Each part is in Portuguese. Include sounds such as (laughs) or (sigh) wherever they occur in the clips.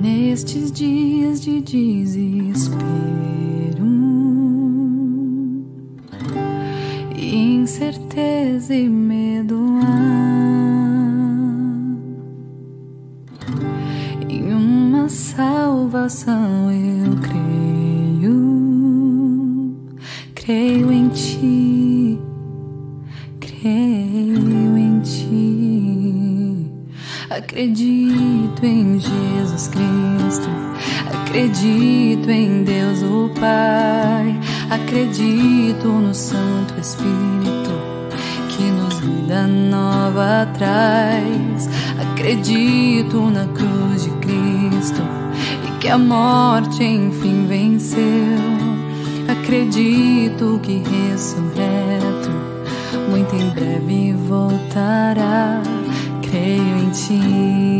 Nestes dias de dizes No Santo Espírito que nos vida nova traz. Acredito na cruz de Cristo e que a morte enfim venceu. Acredito que ressurreto muito em breve voltará. Creio em ti.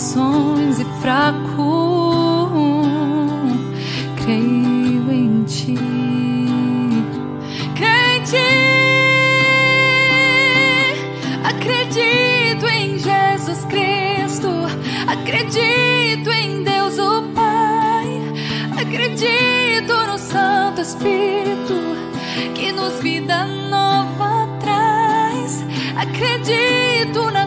corações e fraco, creio em ti. Creio em ti. Acredito em Jesus Cristo, acredito em Deus o Pai, acredito no Santo Espírito que nos vida nova traz. Acredito na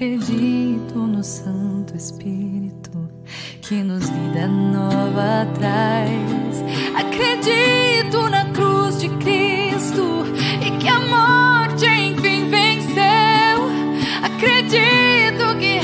acredito no Santo Espírito que nos vida nova traz. Acredito na cruz de Cristo e que a morte enfim venceu. Acredito que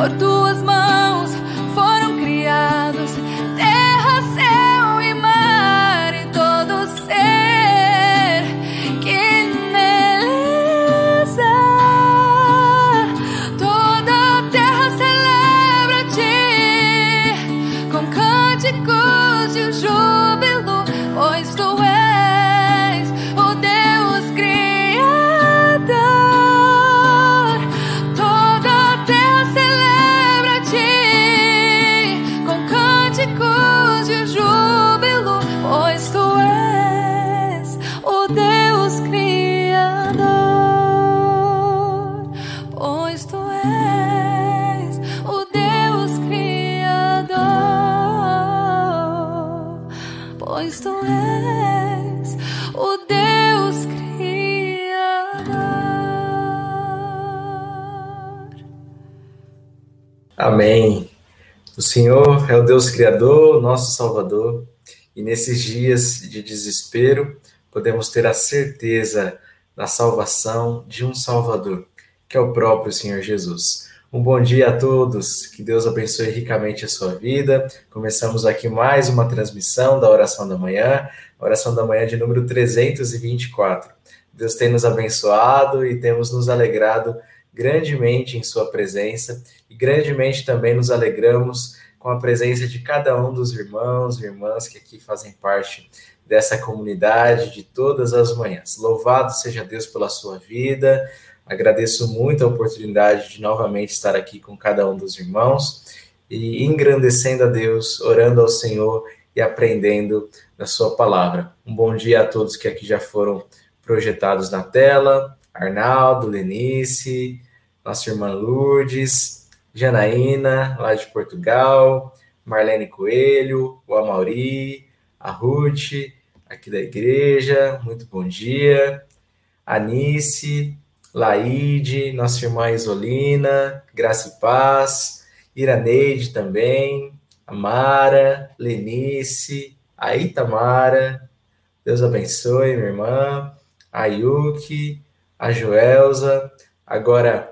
por tuas mãos. Deus Criador, nosso Salvador, e nesses dias de desespero podemos ter a certeza da salvação de um Salvador, que é o próprio Senhor Jesus. Um bom dia a todos, que Deus abençoe ricamente a sua vida. Começamos aqui mais uma transmissão da oração da manhã, oração da manhã de número 324. Deus tem nos abençoado e temos nos alegrado grandemente em Sua presença e grandemente também nos alegramos com a presença de cada um dos irmãos e irmãs que aqui fazem parte dessa comunidade de todas as manhãs. Louvado seja Deus pela sua vida. Agradeço muito a oportunidade de novamente estar aqui com cada um dos irmãos e engrandecendo a Deus, orando ao Senhor e aprendendo da sua palavra. Um bom dia a todos que aqui já foram projetados na tela, Arnaldo, Lenice, nossa irmã Lourdes, Janaína, lá de Portugal, Marlene Coelho, o Amauri, a Ruth, aqui da igreja, muito bom dia. Anice, Laide, nossa irmã Isolina, Graça e Paz, Iraneide também, Amara, Lenice, a Itamara, Deus abençoe, minha irmã, a Yuki, a Joelza, agora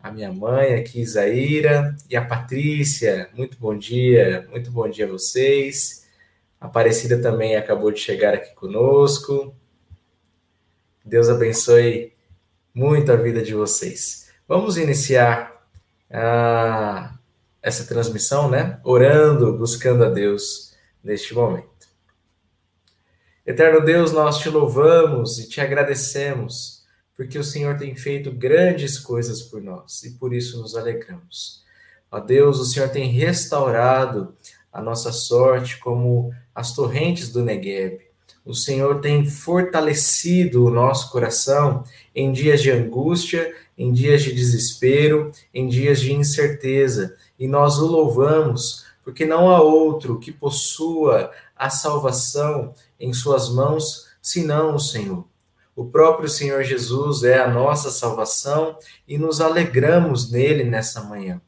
a minha mãe aqui, Isaíra, e a Patrícia. Muito bom dia, muito bom dia a vocês. A Aparecida também acabou de chegar aqui conosco. Deus abençoe muito a vida de vocês. Vamos iniciar a, essa transmissão, né? Orando, buscando a Deus neste momento. Eterno Deus, nós te louvamos e te agradecemos porque o Senhor tem feito grandes coisas por nós e por isso nos alegramos. Ó Deus, o Senhor tem restaurado a nossa sorte como as torrentes do Negueb. O Senhor tem fortalecido o nosso coração em dias de angústia, em dias de desespero, em dias de incerteza, e nós o louvamos, porque não há outro que possua a salvação em suas mãos senão o Senhor. O próprio Senhor Jesus é a nossa salvação e nos alegramos nele nessa manhã.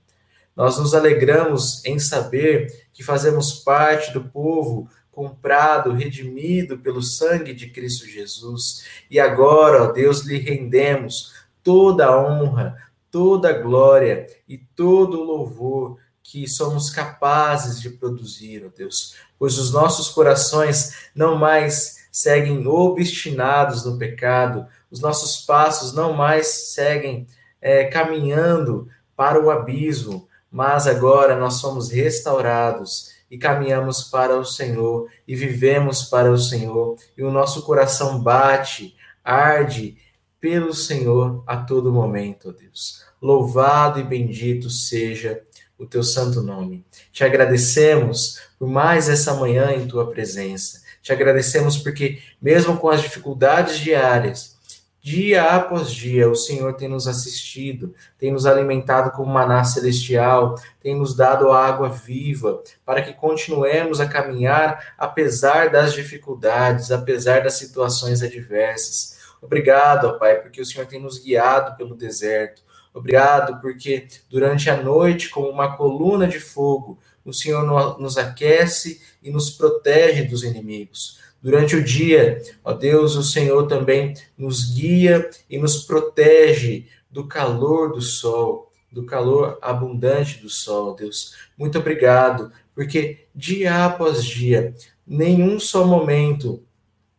Nós nos alegramos em saber que fazemos parte do povo comprado, redimido pelo sangue de Cristo Jesus. E agora, ó Deus, lhe rendemos toda a honra, toda a glória e todo o louvor que somos capazes de produzir, ó Deus, pois os nossos corações não mais seguem obstinados no pecado, os nossos passos não mais seguem é, caminhando para o abismo, mas agora nós somos restaurados e caminhamos para o Senhor e vivemos para o Senhor, e o nosso coração bate, arde pelo Senhor a todo momento, ó Deus. Louvado e bendito seja o teu santo nome. Te agradecemos por mais essa manhã em tua presença. Te agradecemos porque, mesmo com as dificuldades diárias, dia após dia, o Senhor tem nos assistido, tem nos alimentado com maná celestial, tem nos dado água viva, para que continuemos a caminhar apesar das dificuldades, apesar das situações adversas. Obrigado, Pai, porque o Senhor tem nos guiado pelo deserto. Obrigado, porque durante a noite, como uma coluna de fogo, o Senhor nos aquece e nos protege dos inimigos. Durante o dia, ó Deus, o Senhor também nos guia e nos protege do calor do sol, do calor abundante do sol, Deus. Muito obrigado, porque dia após dia, nenhum só momento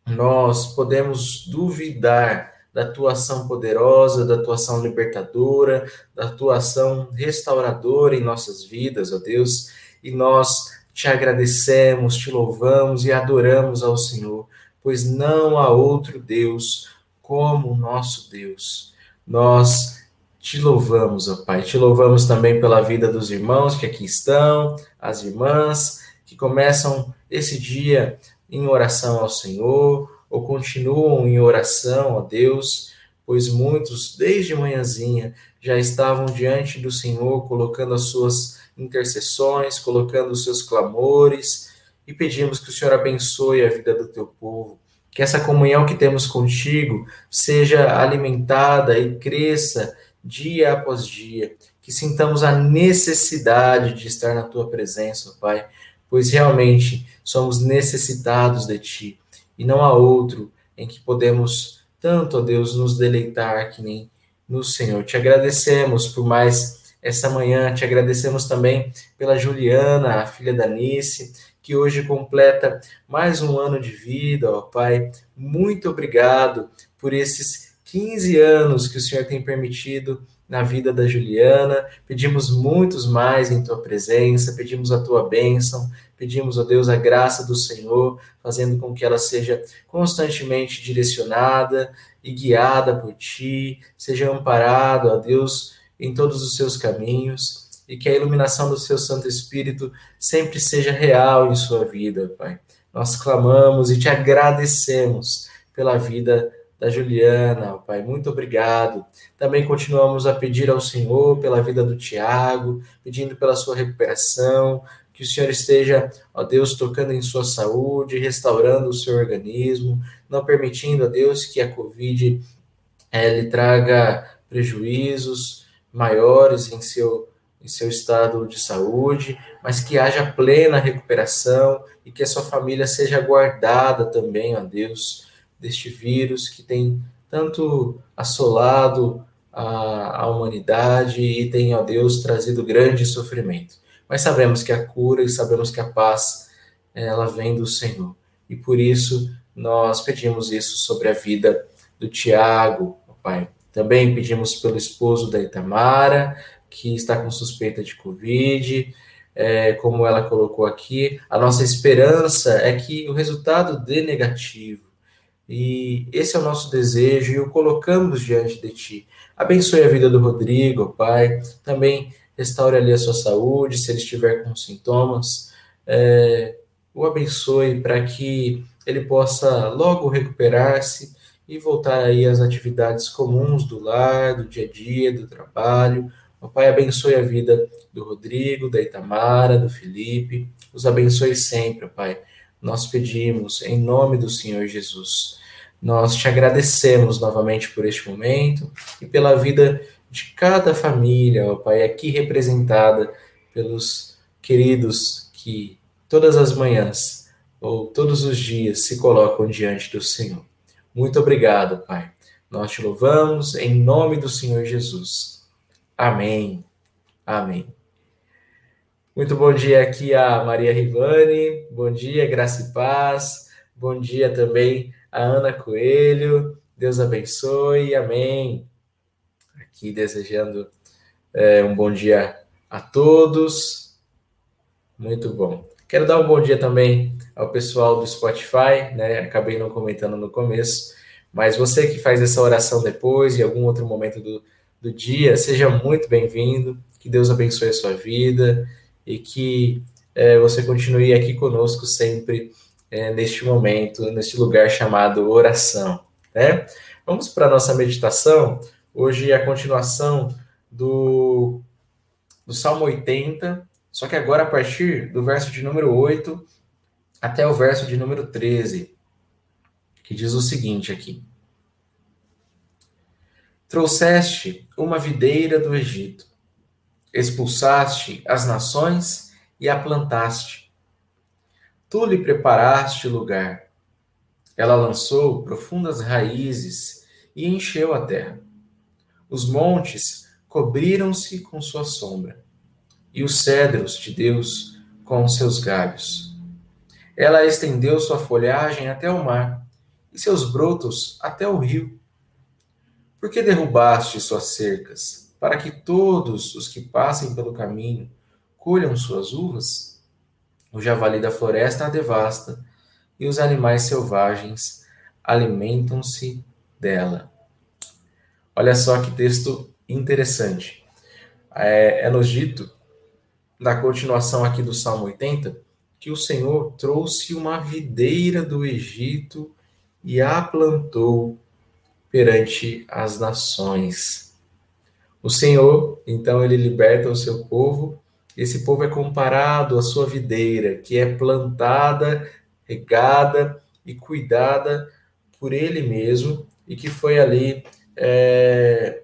nós podemos duvidar da tua ação poderosa, da tua ação libertadora, da tua ação restauradora em nossas vidas, ó Deus e nós te agradecemos, te louvamos e adoramos ao Senhor, pois não há outro Deus como o nosso Deus. Nós te louvamos, ó Pai, te louvamos também pela vida dos irmãos que aqui estão, as irmãs que começam esse dia em oração ao Senhor ou continuam em oração a Deus, pois muitos desde manhãzinha já estavam diante do Senhor colocando as suas intercessões, colocando os seus clamores e pedimos que o Senhor abençoe a vida do teu povo, que essa comunhão que temos contigo seja alimentada e cresça dia após dia, que sintamos a necessidade de estar na tua presença, Pai, pois realmente somos necessitados de ti. E não há outro em que podemos tanto, ó Deus, nos deleitar que nem no Senhor. Te agradecemos por mais essa manhã, te agradecemos também pela Juliana, a filha da Nice, que hoje completa mais um ano de vida, ó Pai. Muito obrigado por esses 15 anos que o Senhor tem permitido na vida da Juliana. Pedimos muitos mais em tua presença, pedimos a tua bênção, pedimos a Deus a graça do Senhor, fazendo com que ela seja constantemente direcionada e guiada por ti, seja amparada, ó Deus, em todos os seus caminhos e que a iluminação do seu Santo Espírito sempre seja real em sua vida, Pai. Nós clamamos e te agradecemos pela vida da Juliana, Pai. Muito obrigado. Também continuamos a pedir ao Senhor pela vida do Tiago, pedindo pela sua recuperação, que o Senhor esteja, ó Deus, tocando em sua saúde, restaurando o seu organismo, não permitindo, ó Deus, que a Covid é, lhe traga prejuízos maiores em seu em seu estado de saúde, mas que haja plena recuperação e que a sua família seja guardada também, ó Deus, deste vírus que tem tanto assolado a, a humanidade e tem, ó Deus, trazido grande sofrimento. Mas sabemos que a cura e sabemos que a paz, ela vem do Senhor. E por isso nós pedimos isso sobre a vida do Tiago, Pai. Também pedimos pelo esposo da Itamara, que está com suspeita de Covid, é, como ela colocou aqui, a nossa esperança é que o resultado dê negativo. E esse é o nosso desejo e o colocamos diante de Ti. Abençoe a vida do Rodrigo, Pai. Também restaure ali a sua saúde, se ele estiver com sintomas. É, o abençoe para que ele possa logo recuperar-se e voltar aí às atividades comuns do lar, do dia a dia, do trabalho, o Pai abençoe a vida do Rodrigo, da Itamara, do Felipe. Os abençoe sempre, Pai. Nós pedimos em nome do Senhor Jesus. Nós te agradecemos novamente por este momento e pela vida de cada família, ó Pai, aqui representada pelos queridos que todas as manhãs ou todos os dias se colocam diante do Senhor. Muito obrigado, Pai. Nós te louvamos em nome do Senhor Jesus. Amém. Amém. Muito bom dia aqui a Maria Rivani. Bom dia, graça e paz. Bom dia também a Ana Coelho. Deus abençoe. Amém. Aqui desejando é, um bom dia a todos. Muito bom. Quero dar um bom dia também ao pessoal do Spotify, né? Acabei não comentando no começo, mas você que faz essa oração depois, em algum outro momento do, do dia, seja muito bem-vindo, que Deus abençoe a sua vida e que é, você continue aqui conosco sempre é, neste momento, neste lugar chamado oração. Né? Vamos para a nossa meditação. Hoje é a continuação do, do Salmo 80, só que agora a partir do verso de número 8 até o verso de número 13, que diz o seguinte aqui. Trouxeste uma videira do Egito, expulsaste as nações e a plantaste. Tu lhe preparaste lugar. Ela lançou profundas raízes e encheu a terra. Os montes cobriram-se com sua sombra, e os cedros de Deus com seus galhos. Ela estendeu sua folhagem até o mar, e seus brotos até o rio por que derrubaste suas cercas, para que todos os que passem pelo caminho colham suas uvas? O javali da floresta a devasta, e os animais selvagens alimentam-se dela. Olha só que texto interessante. É, é nos dito, na continuação aqui do Salmo 80, que o Senhor trouxe uma videira do Egito e a plantou perante as nações. O Senhor, então, ele liberta o seu povo. Esse povo é comparado à sua videira, que é plantada, regada e cuidada por ele mesmo, e que foi ali é,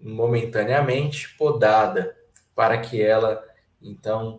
momentaneamente podada, para que ela então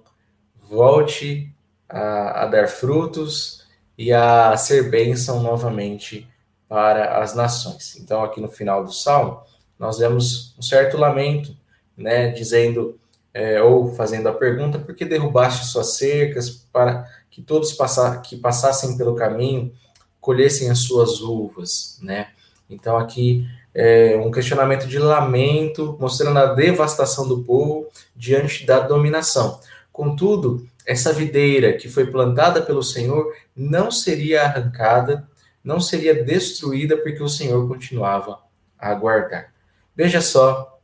volte a, a dar frutos e a ser bênção novamente para as nações. Então, aqui no final do salmo, nós vemos um certo lamento, né, dizendo é, ou fazendo a pergunta: por que derrubaste suas cercas para que todos passar, que passassem pelo caminho colhessem as suas uvas, né? Então aqui é um questionamento de lamento, mostrando a devastação do povo diante da dominação. Contudo, essa videira que foi plantada pelo Senhor não seria arrancada, não seria destruída, porque o Senhor continuava a aguardar. Veja só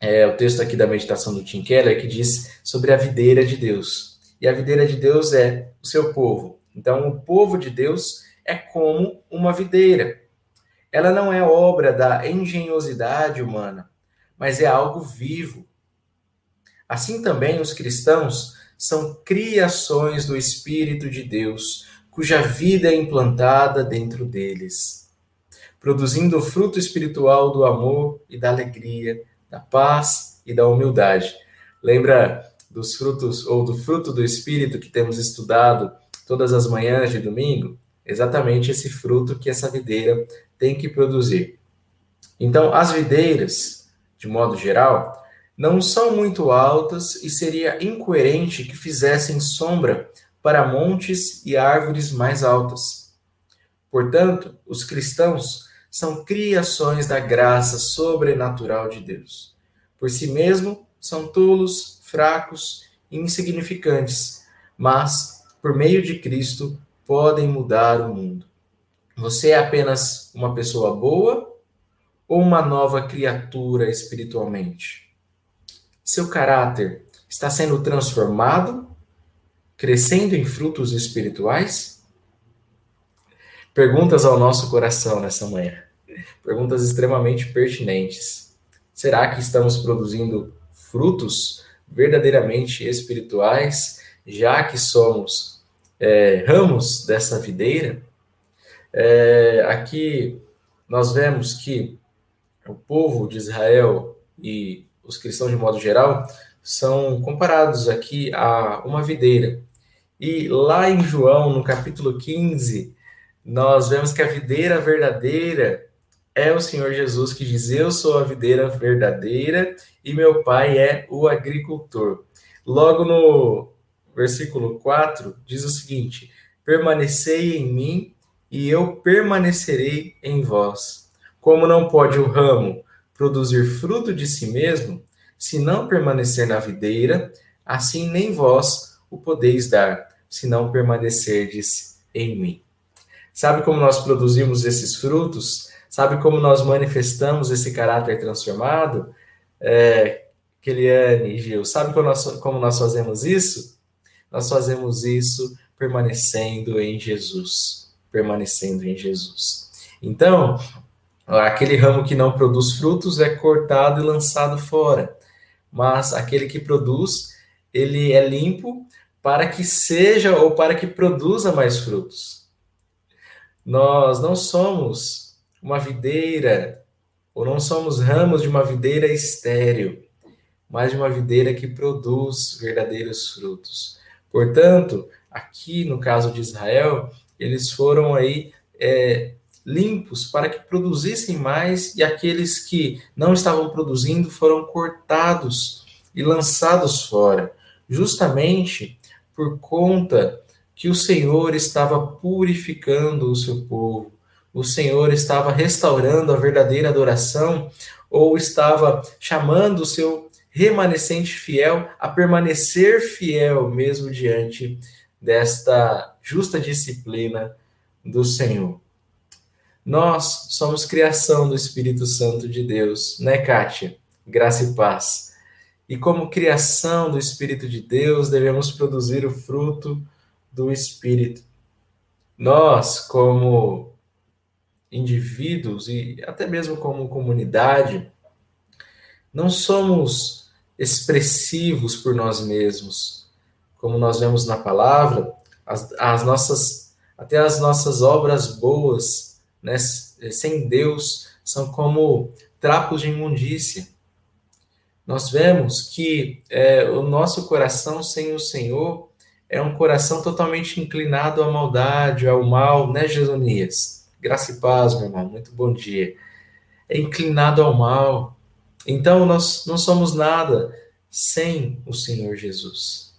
é, o texto aqui da meditação do Tim Keller que diz sobre a videira de Deus. E a videira de Deus é o seu povo. Então, o povo de Deus é como uma videira. Ela não é obra da engenhosidade humana, mas é algo vivo. Assim também os cristãos são criações do Espírito de Deus, cuja vida é implantada dentro deles, produzindo o fruto espiritual do amor e da alegria, da paz e da humildade. Lembra dos frutos ou do fruto do Espírito que temos estudado todas as manhãs de domingo? Exatamente esse fruto que essa videira tem que produzir. Então, as videiras, de modo geral, não são muito altas e seria incoerente que fizessem sombra para montes e árvores mais altas. Portanto, os cristãos são criações da graça sobrenatural de Deus. Por si mesmo, são tolos, fracos e insignificantes, mas, por meio de Cristo, podem mudar o mundo. Você é apenas uma pessoa boa ou uma nova criatura espiritualmente? Seu caráter está sendo transformado, crescendo em frutos espirituais? Perguntas ao nosso coração nessa manhã. Perguntas extremamente pertinentes. Será que estamos produzindo frutos verdadeiramente espirituais, já que somos é, ramos dessa videira, é, aqui nós vemos que o povo de Israel e os cristãos de modo geral são comparados aqui a uma videira. E lá em João, no capítulo 15, nós vemos que a videira verdadeira é o Senhor Jesus que diz: Eu sou a videira verdadeira e meu pai é o agricultor. Logo no versículo 4, diz o seguinte: Permanecei em mim e eu permanecerei em vós. Como não pode o ramo produzir fruto de si mesmo, se não permanecer na videira, assim nem vós o podeis dar, se não permanecerdes em mim. Sabe como nós produzimos esses frutos? Sabe como nós manifestamos esse caráter transformado? É, Keliane e Gil, sabe como nós, como nós fazemos isso? Nós fazemos isso permanecendo em Jesus. Permanecendo em Jesus. Então, aquele ramo que não produz frutos é cortado e lançado fora. Mas aquele que produz, ele é limpo para que seja ou para que produza mais frutos. Nós não somos uma videira, ou não somos ramos de uma videira estéril, mas de uma videira que produz verdadeiros frutos. Portanto, aqui no caso de Israel, eles foram aí é, limpos para que produzissem mais e aqueles que não estavam produzindo foram cortados e lançados fora, justamente por conta que o Senhor estava purificando o seu povo, o Senhor estava restaurando a verdadeira adoração ou estava chamando o seu remanescente fiel a permanecer fiel mesmo diante desta justa disciplina do Senhor. Nós somos criação do Espírito Santo de Deus, né, Kátia? Graça e paz. E como criação do Espírito de Deus, devemos produzir o fruto do Espírito. Nós, como indivíduos e até mesmo como comunidade, não somos expressivos por nós mesmos. Como nós vemos na palavra, as, as nossas, até as nossas obras boas, né, sem Deus, são como trapos de imundícia. nós vemos que é, o nosso coração sem o Senhor é um coração totalmente inclinado à maldade, ao mal, né, Jesonias? Graça e paz, meu irmão, muito bom dia. É inclinado ao mal. Então, nós não somos nada sem o Senhor Jesus.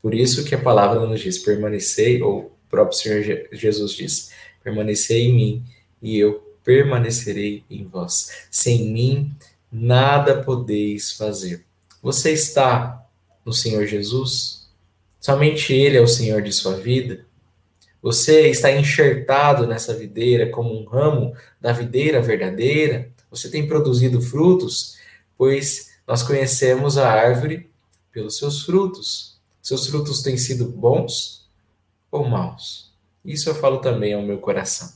Por isso que a palavra nos diz: permanecei, ou o próprio Senhor Jesus diz: permanecei em mim e eu permanecerei em vós. Sem mim, nada podeis fazer. Você está no Senhor Jesus? Somente Ele é o Senhor de sua vida? Você está enxertado nessa videira como um ramo da videira verdadeira? Você tem produzido frutos? Pois nós conhecemos a árvore pelos seus frutos. Seus frutos têm sido bons ou maus? Isso eu falo também ao meu coração.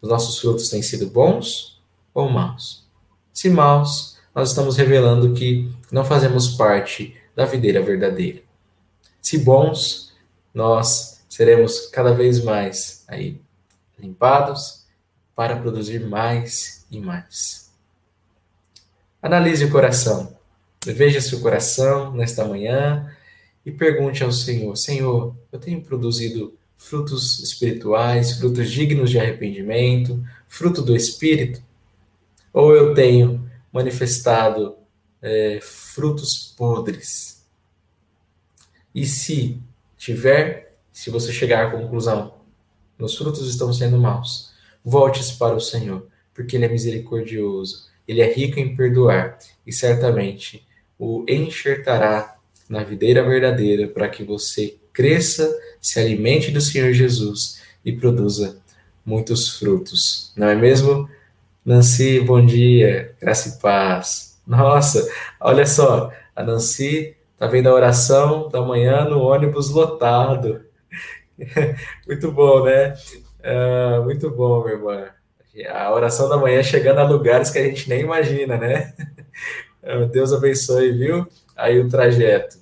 Os nossos frutos têm sido bons ou maus? Se maus, nós estamos revelando que não fazemos parte da videira verdadeira. Se bons, nós seremos cada vez mais aí limpados para produzir mais e mais. Analise o coração. Veja seu coração nesta manhã e pergunte ao Senhor: Senhor, eu tenho produzido frutos espirituais, frutos dignos de arrependimento, fruto do Espírito? Ou eu tenho manifestado é, frutos podres? E se tiver, se você chegar à conclusão, meus frutos estão sendo maus, volte-se para o Senhor, porque Ele é misericordioso, Ele é rico em perdoar e certamente o enxertará na videira verdadeira para que você cresça, se alimente do Senhor Jesus e produza muitos frutos. Não é mesmo? Nancy, bom dia, graça e paz. Nossa, olha só, a Nancy tá vendo a oração da manhã no ônibus lotado. (laughs) muito bom, né? Uh, muito bom, meu irmã. A oração da manhã chegando a lugares que a gente nem imagina, né? (laughs) Deus abençoe, viu? Aí o trajeto.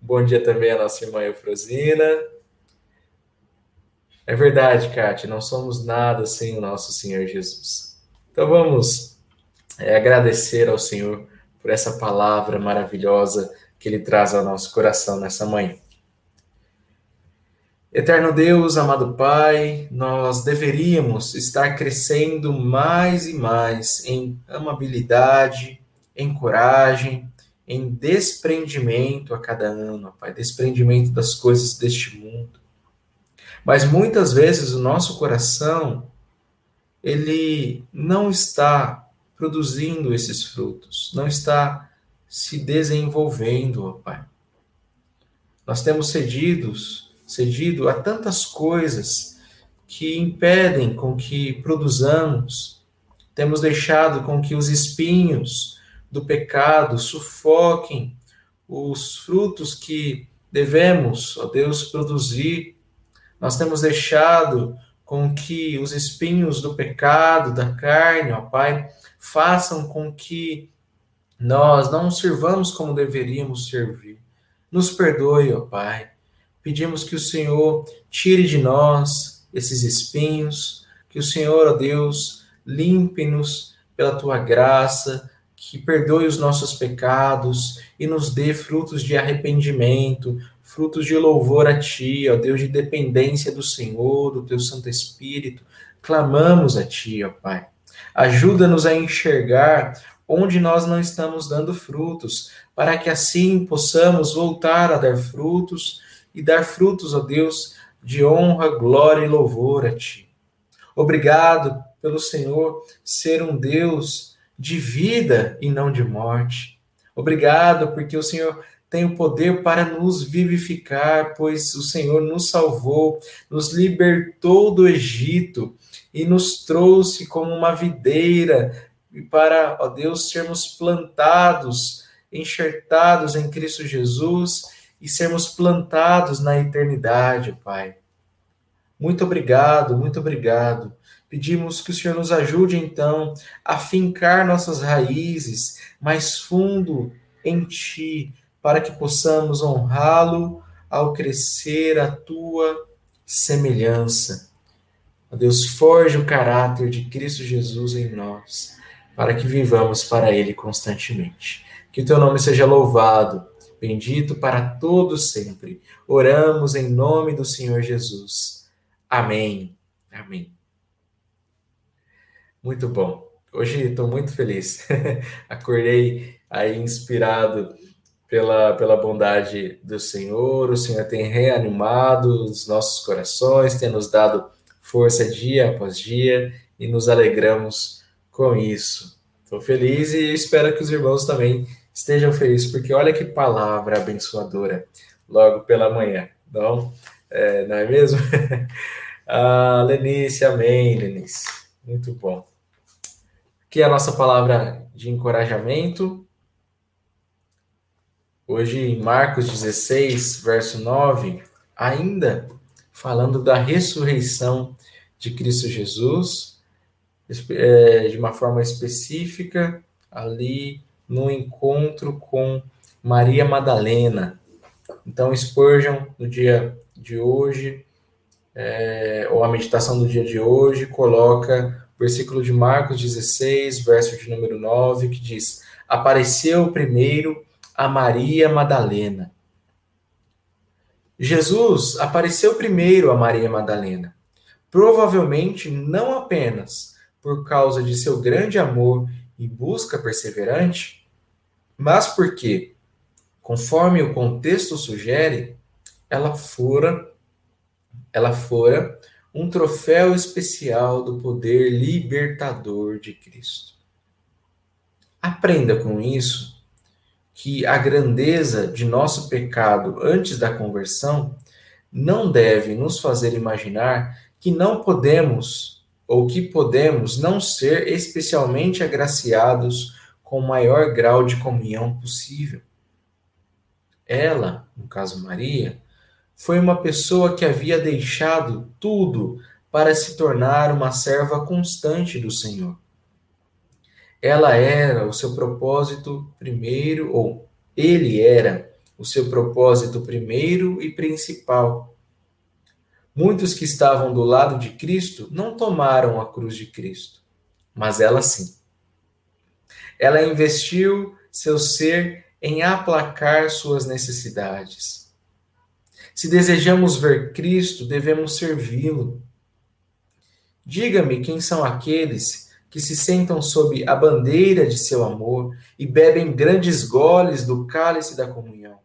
Bom dia também à nossa irmã Eufrosina. É verdade, Kátia, não somos nada sem o nosso Senhor Jesus. Então vamos é, agradecer ao Senhor por essa palavra maravilhosa que Ele traz ao nosso coração nessa manhã. Eterno Deus, amado Pai, nós deveríamos estar crescendo mais e mais em amabilidade, em coragem, em desprendimento a cada ano, Pai, desprendimento das coisas deste mundo. Mas muitas vezes o nosso coração ele não está produzindo esses frutos, não está se desenvolvendo, Pai. Nós temos cedidos, cedido a tantas coisas que impedem com que produzamos. Temos deixado com que os espinhos do pecado sufoquem os frutos que devemos, ó Deus, produzir. Nós temos deixado com que os espinhos do pecado, da carne, ó Pai, façam com que nós não sirvamos como deveríamos servir. Nos perdoe, ó Pai. Pedimos que o Senhor tire de nós esses espinhos, que o Senhor, ó Deus, limpe-nos pela tua graça, que perdoe os nossos pecados e nos dê frutos de arrependimento, frutos de louvor a Ti, ó Deus, de dependência do Senhor, do Teu Santo Espírito. Clamamos a Ti, ó Pai. Ajuda-nos a enxergar onde nós não estamos dando frutos, para que assim possamos voltar a dar frutos e dar frutos, ó Deus, de honra, glória e louvor a Ti. Obrigado pelo Senhor ser um Deus de vida e não de morte. Obrigado, porque o Senhor tem o poder para nos vivificar, pois o Senhor nos salvou, nos libertou do Egito e nos trouxe como uma videira para, ó Deus, sermos plantados, enxertados em Cristo Jesus e sermos plantados na eternidade, Pai. Muito obrigado, muito obrigado Pedimos que o Senhor nos ajude, então, a fincar nossas raízes mais fundo em Ti, para que possamos honrá-lo ao crescer a Tua semelhança. Deus, forge o caráter de Cristo Jesus em nós, para que vivamos para Ele constantemente. Que o teu nome seja louvado, bendito para todos sempre. Oramos em nome do Senhor Jesus. Amém. Amém. Muito bom. Hoje estou muito feliz. (laughs) Acordei aí inspirado pela, pela bondade do Senhor. O Senhor tem reanimado os nossos corações, tem nos dado força dia após dia e nos alegramos com isso. Estou feliz e espero que os irmãos também estejam felizes, porque olha que palavra abençoadora logo pela manhã, não, é, não é mesmo? (laughs) ah, Lenice, amém, Lenice. Muito bom. Aqui é a nossa palavra de encorajamento. Hoje, em Marcos 16, verso 9, ainda falando da ressurreição de Cristo Jesus, é, de uma forma específica, ali no encontro com Maria Madalena. Então, Spurgeon, no dia de hoje, é, ou a meditação do dia de hoje, coloca o versículo de Marcos 16, verso de número 9, que diz: Apareceu primeiro a Maria Madalena. Jesus apareceu primeiro a Maria Madalena, provavelmente não apenas por causa de seu grande amor e busca perseverante, mas porque, conforme o contexto sugere, ela fora ela fora um troféu especial do poder libertador de Cristo. Aprenda com isso que a grandeza de nosso pecado antes da conversão não deve nos fazer imaginar que não podemos ou que podemos não ser especialmente agraciados com o maior grau de comunhão possível. Ela, no caso Maria, foi uma pessoa que havia deixado tudo para se tornar uma serva constante do Senhor. Ela era o seu propósito primeiro, ou ele era o seu propósito primeiro e principal Muitos que estavam do lado de Cristo não tomaram a cruz de Cristo, mas ela sim. Ela investiu seu ser em aplacar suas necessidades. Se desejamos ver Cristo, devemos servi-lo. Diga-me quem são aqueles que se sentam sob a bandeira de seu amor e bebem grandes goles do cálice da comunhão.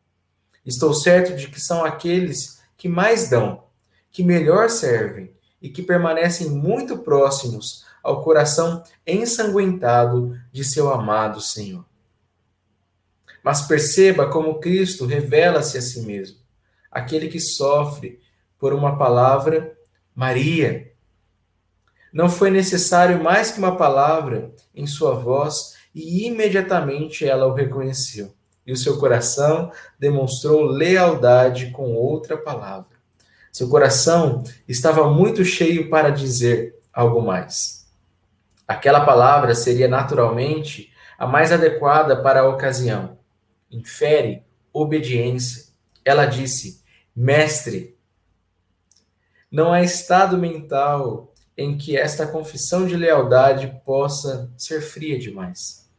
Estou certo de que são aqueles que mais dão que melhor servem e que permanecem muito próximos ao coração ensanguentado de seu amado Senhor. Mas perceba como Cristo revela-se a si mesmo, aquele que sofre por uma palavra, Maria. Não foi necessário mais que uma palavra em sua voz e imediatamente ela o reconheceu. E o seu coração demonstrou lealdade com outra palavra. Seu coração estava muito cheio para dizer algo mais. Aquela palavra seria naturalmente a mais adequada para a ocasião. Infere obediência. Ela disse: Mestre, não há estado mental em que esta confissão de lealdade possa ser fria demais.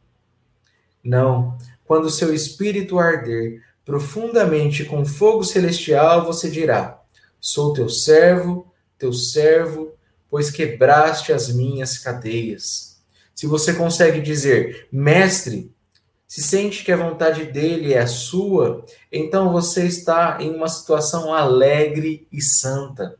Não, quando seu espírito arder profundamente com fogo celestial, você dirá: Sou teu servo, teu servo, pois quebraste as minhas cadeias. Se você consegue dizer, mestre, se sente que a vontade dele é a sua, então você está em uma situação alegre e santa.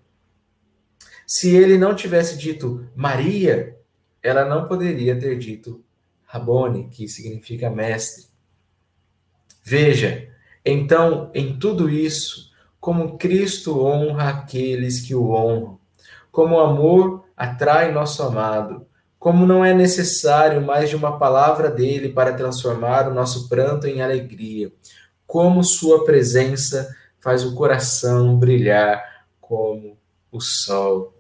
Se ele não tivesse dito Maria, ela não poderia ter dito Rabone, que significa mestre. Veja, então, em tudo isso, como Cristo honra aqueles que o honram, como o amor atrai nosso amado, como não é necessário mais de uma palavra dele para transformar o nosso pranto em alegria, como sua presença faz o coração brilhar como o sol.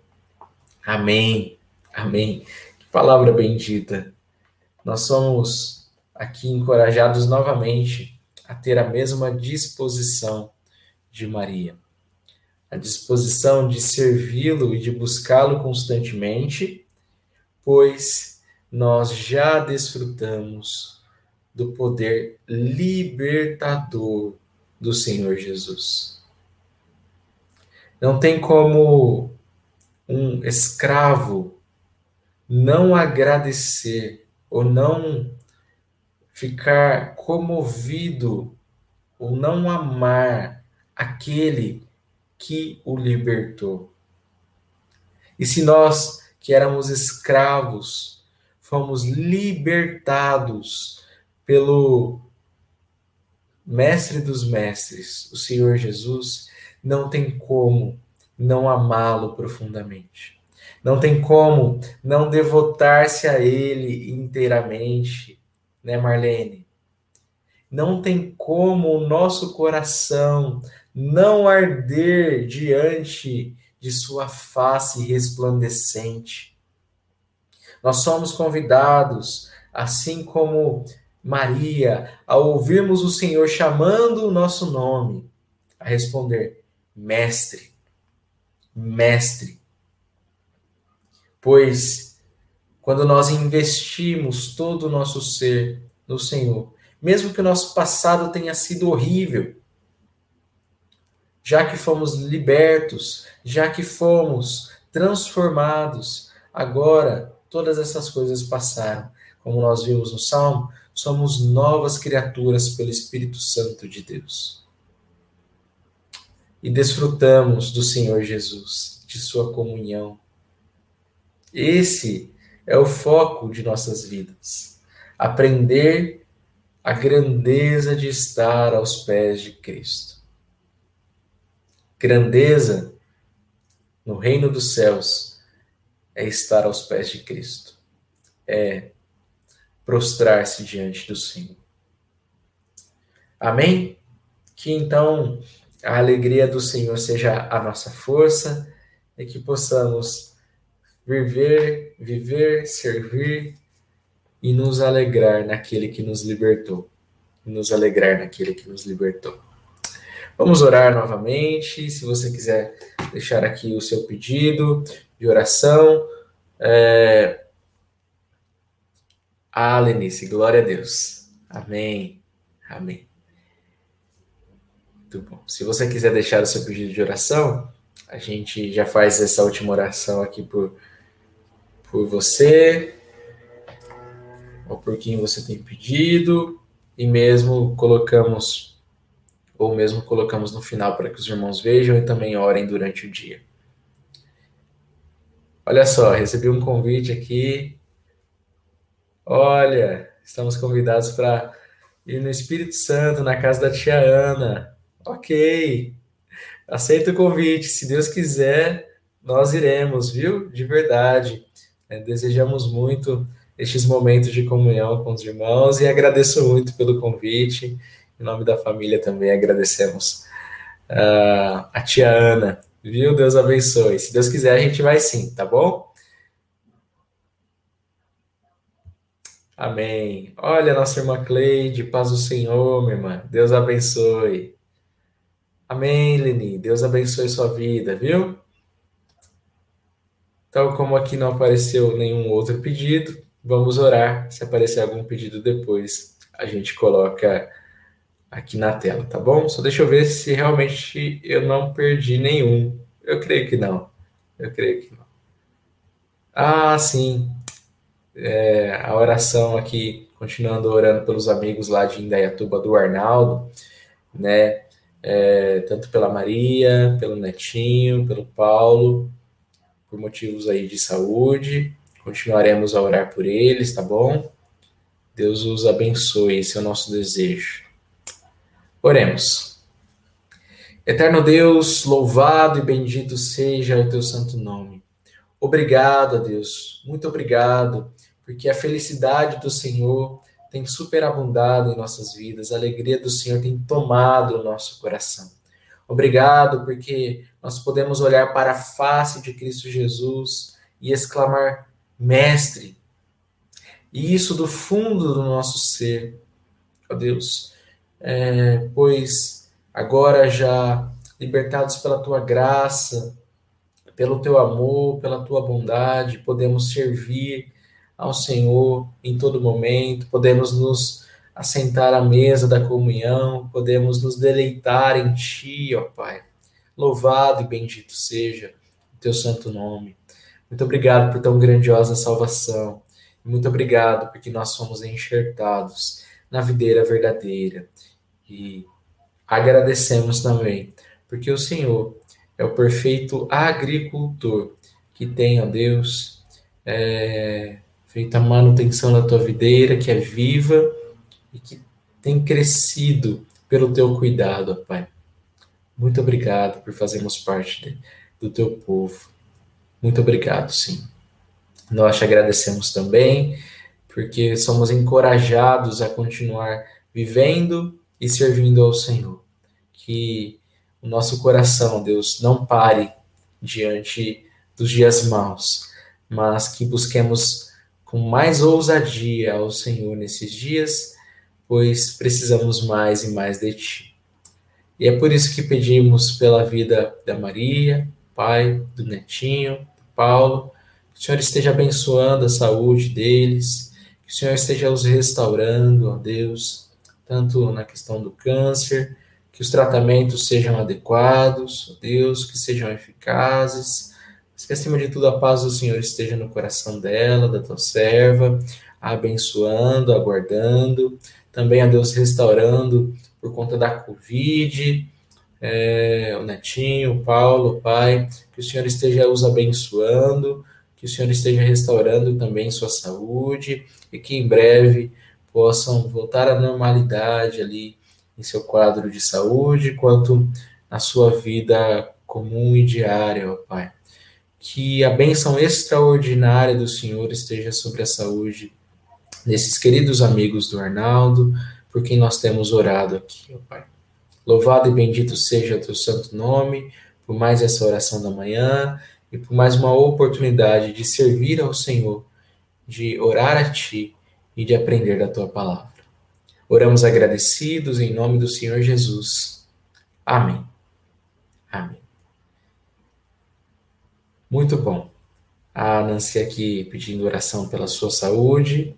Amém. Amém. Que palavra bendita. Nós somos aqui encorajados novamente a ter a mesma disposição de Maria. A disposição de servi-lo e de buscá-lo constantemente, pois nós já desfrutamos do poder libertador do Senhor Jesus. Não tem como um escravo não agradecer ou não ficar comovido ou não amar aquele que o libertou. E se nós, que éramos escravos, fomos libertados pelo Mestre dos Mestres, o Senhor Jesus, não tem como não amá-lo profundamente. Não tem como não devotar-se a ele inteiramente, né, Marlene? Não tem como o nosso coração não arder diante de sua face resplandecente. Nós somos convidados, assim como Maria, ao ouvirmos o Senhor chamando o nosso nome, a responder: Mestre, Mestre. Pois quando nós investimos todo o nosso ser no Senhor, mesmo que o nosso passado tenha sido horrível, já que fomos libertos, já que fomos transformados, agora todas essas coisas passaram. Como nós vimos no Salmo, somos novas criaturas pelo Espírito Santo de Deus. E desfrutamos do Senhor Jesus, de Sua comunhão. Esse é o foco de nossas vidas. Aprender a grandeza de estar aos pés de Cristo. Grandeza no reino dos céus é estar aos pés de Cristo, é prostrar-se diante do Senhor. Amém? Que então a alegria do Senhor seja a nossa força e que possamos viver, viver, servir e nos alegrar naquele que nos libertou. Nos alegrar naquele que nos libertou. Vamos orar novamente. Se você quiser deixar aqui o seu pedido de oração. É... Ah, Lenice, glória a Deus. Amém. Amém. Muito bom. Se você quiser deixar o seu pedido de oração, a gente já faz essa última oração aqui por, por você, ou por quem você tem pedido, e mesmo colocamos ou mesmo colocamos no final para que os irmãos vejam e também orem durante o dia. Olha só, recebi um convite aqui. Olha, estamos convidados para ir no Espírito Santo, na casa da tia Ana. Ok, aceito o convite. Se Deus quiser, nós iremos, viu? De verdade. É, desejamos muito estes momentos de comunhão com os irmãos e agradeço muito pelo convite. Em nome da família também agradecemos uh, a tia Ana, viu? Deus abençoe. Se Deus quiser, a gente vai sim, tá bom? Amém. Olha, nossa irmã Cleide, paz do Senhor, minha irmã. Deus abençoe. Amém, Leni. Deus abençoe sua vida, viu? Então, como aqui não apareceu nenhum outro pedido, vamos orar. Se aparecer algum pedido depois, a gente coloca aqui na tela, tá bom? Só deixa eu ver se realmente eu não perdi nenhum. Eu creio que não. Eu creio que não. Ah, sim. É, a oração aqui, continuando orando pelos amigos lá de Indaiatuba do Arnaldo, né? É, tanto pela Maria, pelo Netinho, pelo Paulo, por motivos aí de saúde. Continuaremos a orar por eles, tá bom? Deus os abençoe, esse é o nosso desejo. Oremos. Eterno Deus, louvado e bendito seja o teu santo nome. Obrigado, Deus, muito obrigado, porque a felicidade do Senhor tem superabundado em nossas vidas, a alegria do Senhor tem tomado o nosso coração. Obrigado, porque nós podemos olhar para a face de Cristo Jesus e exclamar: Mestre. E isso do fundo do nosso ser. Ó Deus, é, pois agora já libertados pela tua graça, pelo teu amor, pela tua bondade, podemos servir ao Senhor em todo momento, podemos nos assentar à mesa da comunhão, podemos nos deleitar em Ti, ó Pai. Louvado e bendito seja o Teu santo nome. Muito obrigado por tão grandiosa salvação. Muito obrigado porque nós somos enxertados na videira verdadeira. E agradecemos também porque o Senhor é o perfeito agricultor que tem, ó Deus, é, feito a manutenção da tua videira, que é viva e que tem crescido pelo teu cuidado, ó Pai. Muito obrigado por fazermos parte de, do teu povo. Muito obrigado, sim. Nós te agradecemos também, porque somos encorajados a continuar vivendo e servindo ao Senhor. Que o nosso coração, Deus, não pare diante dos dias maus, mas que busquemos com mais ousadia ao Senhor nesses dias, pois precisamos mais e mais de Ti. E é por isso que pedimos pela vida da Maria, Pai, do Netinho, do Paulo, que o Senhor esteja abençoando a saúde deles, que o Senhor esteja os restaurando, ó Deus, tanto na questão do câncer, que os tratamentos sejam adequados, Deus, que sejam eficazes, mas que acima de tudo a paz do Senhor esteja no coração dela, da tua serva, abençoando, aguardando, também a Deus restaurando por conta da Covid, é, o Netinho, o Paulo, o Pai, que o Senhor esteja os abençoando, que o Senhor esteja restaurando também sua saúde e que em breve possam voltar à normalidade ali em seu quadro de saúde, quanto na sua vida comum e diária, ó Pai. Que a bênção extraordinária do Senhor esteja sobre a saúde desses queridos amigos do Arnaldo, por quem nós temos orado aqui, ó Pai. Louvado e bendito seja o teu santo nome, por mais essa oração da manhã e por mais uma oportunidade de servir ao Senhor, de orar a Ti e de aprender da Tua palavra. Oramos agradecidos em nome do Senhor Jesus. Amém. Amém. Muito bom. A Nancy aqui pedindo oração pela sua saúde.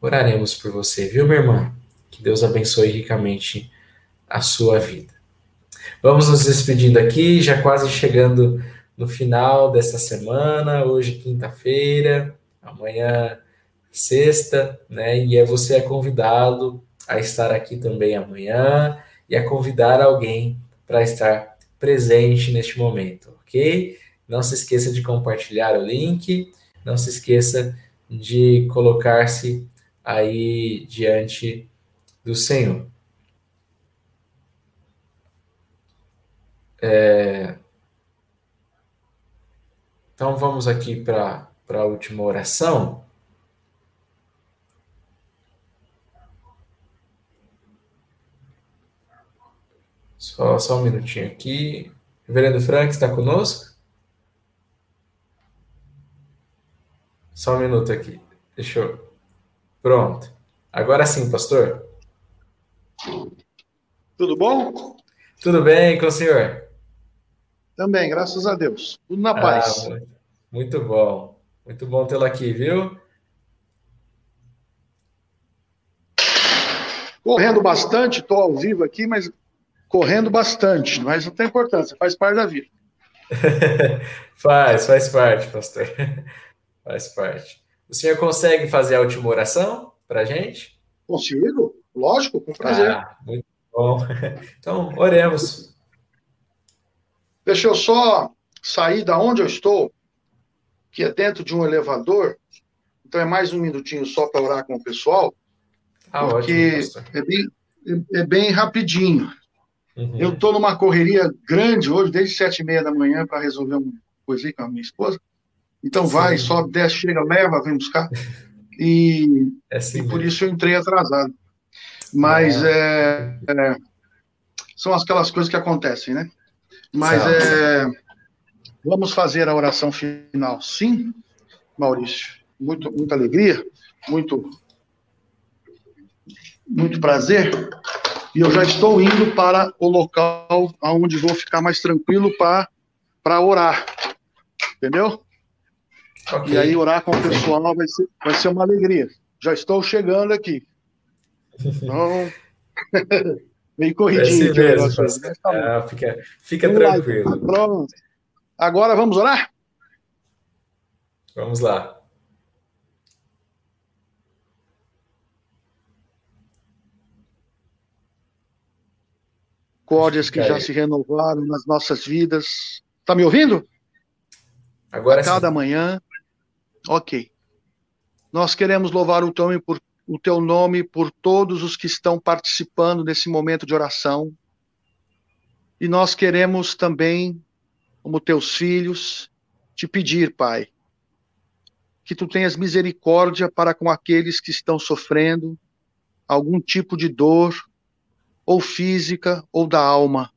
Oraremos por você, viu, minha irmã? Que Deus abençoe ricamente a sua vida. Vamos nos despedindo aqui, já quase chegando no final desta semana, hoje quinta-feira, amanhã sexta, né? E é você é convidado a estar aqui também amanhã e a convidar alguém para estar presente neste momento, ok? Não se esqueça de compartilhar o link, não se esqueça de colocar-se aí diante do Senhor. É... Então vamos aqui para a última oração. Só, só um minutinho aqui. Reverendo Frank está conosco? Só um minuto aqui. Deixa eu. Pronto. Agora sim, pastor. Tudo bom? Tudo bem com o senhor? Também, graças a Deus. Tudo na paz. Ah, muito bom. Muito bom tê-lo aqui, viu? Correndo bastante, estou ao vivo aqui, mas correndo bastante, mas não tem importância, faz parte da vida. (laughs) faz, faz parte, pastor. (laughs) faz parte. O senhor consegue fazer a última oração para a gente? Consigo, lógico, com prazer. Ah, muito bom. (laughs) Então, oremos. Deixa eu só sair da onde eu estou, que é dentro de um elevador. Então é mais um minutinho só para orar com o pessoal, ah, porque ótimo, é, bem, é, é, bem rapidinho. Uhum. Eu estou numa correria grande hoje, desde sete e meia da manhã, para resolver uma coisa com a minha esposa. Então Sim. vai, sobe, desce, chega, leva, vem buscar. (laughs) E, é assim e por isso eu entrei atrasado. Mas é. É, são aquelas coisas que acontecem, né? Mas é, vamos fazer a oração final, sim, Maurício. Muito, muita alegria, muito, muito prazer. E eu já estou indo para o local onde vou ficar mais tranquilo para orar. Entendeu? Okay. E aí orar com o pessoal vai ser, vai ser uma alegria. Já estou chegando aqui. Então, (laughs) meio corridinho. É mesmo, né? tá ah, fica fica tranquilo. Lá. Agora vamos orar? Vamos lá. Códias que já se renovaram nas nossas vidas. Está me ouvindo? Agora A cada sim. manhã. Ok. Nós queremos louvar o teu, nome por, o teu nome por todos os que estão participando desse momento de oração. E nós queremos também, como teus filhos, te pedir, Pai, que tu tenhas misericórdia para com aqueles que estão sofrendo algum tipo de dor, ou física ou da alma.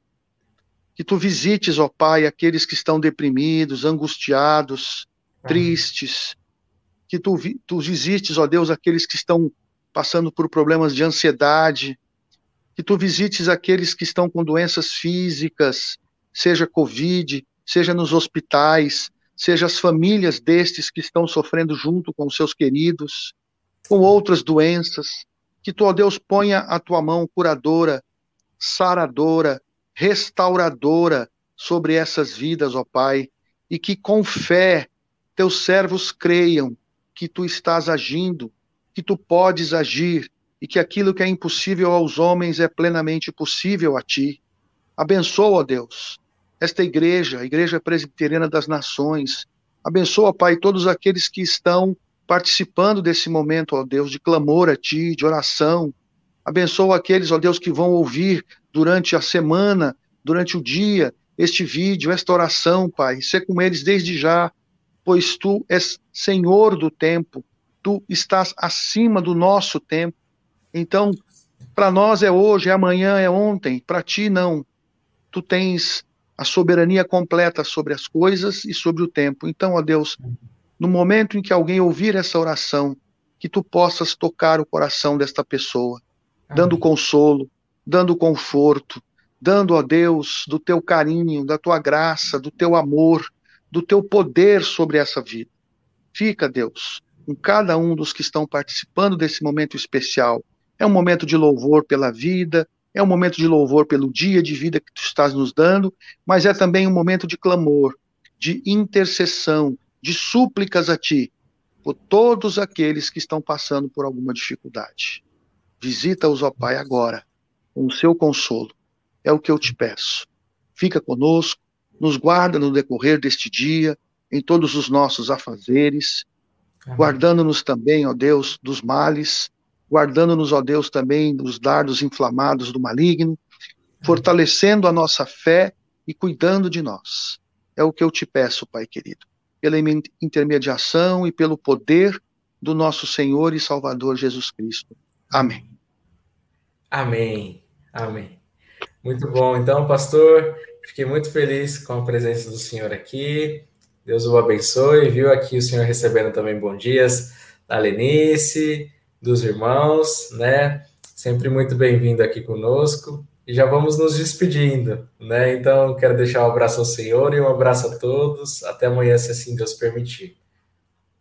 Que tu visites, ó Pai, aqueles que estão deprimidos, angustiados, tristes. Que tu, tu visites, ó Deus, aqueles que estão passando por problemas de ansiedade. Que tu visites aqueles que estão com doenças físicas, seja Covid, seja nos hospitais, seja as famílias destes que estão sofrendo junto com seus queridos, com outras doenças. Que tu, ó Deus, ponha a tua mão curadora, saradora, restauradora sobre essas vidas, ó Pai, e que com fé teus servos creiam que tu estás agindo, que tu podes agir e que aquilo que é impossível aos homens é plenamente possível a ti. Abençoa, ó Deus, esta igreja, a Igreja Presbiteriana das Nações. Abençoa, Pai, todos aqueles que estão participando desse momento, ó Deus, de clamor a Ti, de oração. Abençoa aqueles, ó Deus, que vão ouvir durante a semana, durante o dia, este vídeo, esta oração, Pai. Ser com eles desde já, pois Tu és Senhor do tempo, Tu estás acima do nosso tempo. Então, para nós é hoje, é amanhã, é ontem, para Ti não. Tu tens a soberania completa sobre as coisas e sobre o tempo. Então, ó Deus, no momento em que alguém ouvir essa oração, que tu possas tocar o coração desta pessoa, Amém. dando consolo, dando conforto, dando a Deus do teu carinho, da tua graça, do teu amor, do teu poder sobre essa vida. Fica, Deus, com cada um dos que estão participando desse momento especial. É um momento de louvor pela vida, é um momento de louvor pelo dia de vida que tu estás nos dando, mas é também um momento de clamor, de intercessão, de súplicas a ti por todos aqueles que estão passando por alguma dificuldade. Visita-os, ó Pai, agora, com o seu consolo. É o que eu te peço. Fica conosco, nos guarda no decorrer deste dia, em todos os nossos afazeres, guardando-nos também, ó Deus, dos males, guardando-nos, ó Deus, também dos dardos inflamados do maligno, fortalecendo a nossa fé e cuidando de nós. É o que eu te peço, Pai querido pela intermediação e pelo poder do nosso Senhor e Salvador Jesus Cristo. Amém. Amém. Amém. Muito bom. Então, pastor, fiquei muito feliz com a presença do senhor aqui. Deus o abençoe. Viu aqui o senhor recebendo também bom dias da Lenice, dos irmãos, né? Sempre muito bem-vindo aqui conosco. E já vamos nos despedindo, né? Então, quero deixar um abraço ao Senhor e um abraço a todos. Até amanhã, se assim Deus permitir.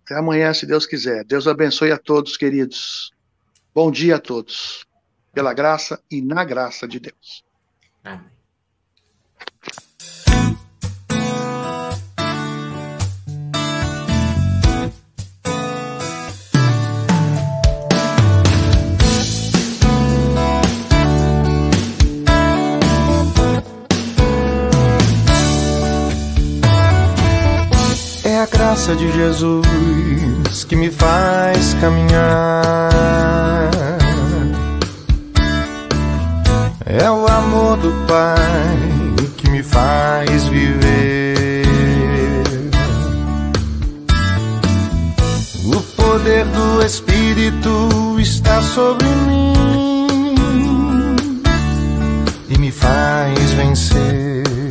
Até amanhã, se Deus quiser. Deus abençoe a todos, queridos. Bom dia a todos. Pela graça e na graça de Deus. Amém. Graça de Jesus que me faz caminhar. É o amor do Pai que me faz viver. O poder do Espírito está sobre mim e me faz vencer.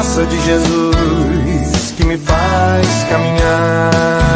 Graça de Jesus que me faz caminhar.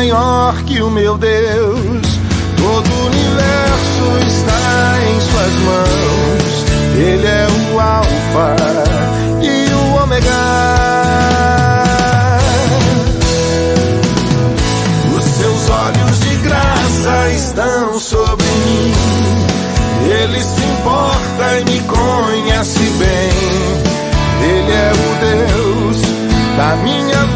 maior que o meu Deus. Todo o universo está em Suas mãos. Ele é o Alfa e o Ômega. Os seus olhos de graça estão sobre mim. Ele se importa e me conhece bem. Ele é o Deus da minha